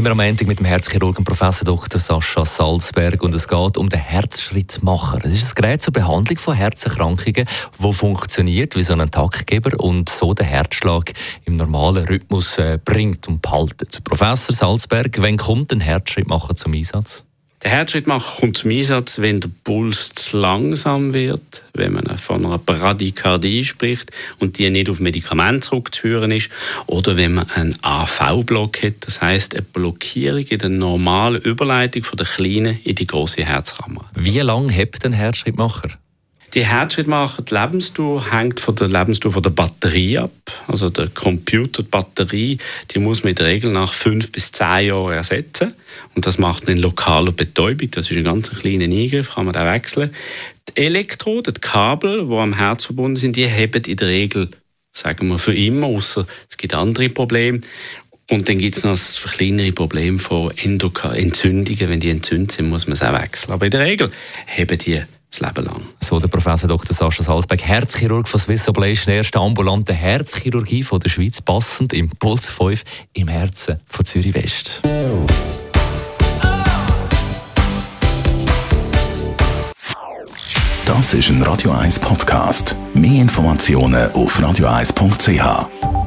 Immer am Ende mit dem Herzchirurgen Professor Dr. Sascha Salzberg und es geht um den Herzschrittmacher. Es ist ein Gerät zur Behandlung von Herzerkrankungen, das funktioniert wie so ein Taktgeber und so den Herzschlag im normalen Rhythmus äh, bringt und behaltet. Professor Salzberg, wann kommt ein Herzschrittmacher zum Einsatz? Der Herzschrittmacher kommt zum Einsatz, wenn der Puls zu langsam wird, wenn man von einer Bradykardie spricht und die nicht auf Medikamente zurückzuführen ist, oder wenn man einen AV-Block hat, das heißt eine Blockierung in der normalen Überleitung von der kleinen in die große Herzkammer. Wie lange hebt ein Herzschrittmacher? Die Herzschrittmacher, die Lebensdauer hängt von der Lebensdauer von der Batterie ab. Also der Computer, die Batterie, muss man in der Regel nach fünf bis zehn Jahren ersetzen. Und das macht man in lokaler Betäubung. Das ist ein ganz kleiner Eingriff, kann man da wechseln. Die Elektroden, die Kabel, die am Herz verbunden sind, die heben in der Regel, sagen wir, für immer, außer es gibt andere Probleme. Und dann gibt es noch das kleinere Problem von Entzündungen. Wenn die entzündet sind, muss man es auch wechseln. Aber in der Regel heben die das Leben lang. So der Professor Dr. Sascha Salzberg, Herzchirurg von Swiss Ablation, erste ambulante Herzchirurgie von der Schweiz, passend im Puls 5 im Herzen von Zürich West. Das ist ein Radio 1 Podcast. Mehr Informationen auf radio1.ch.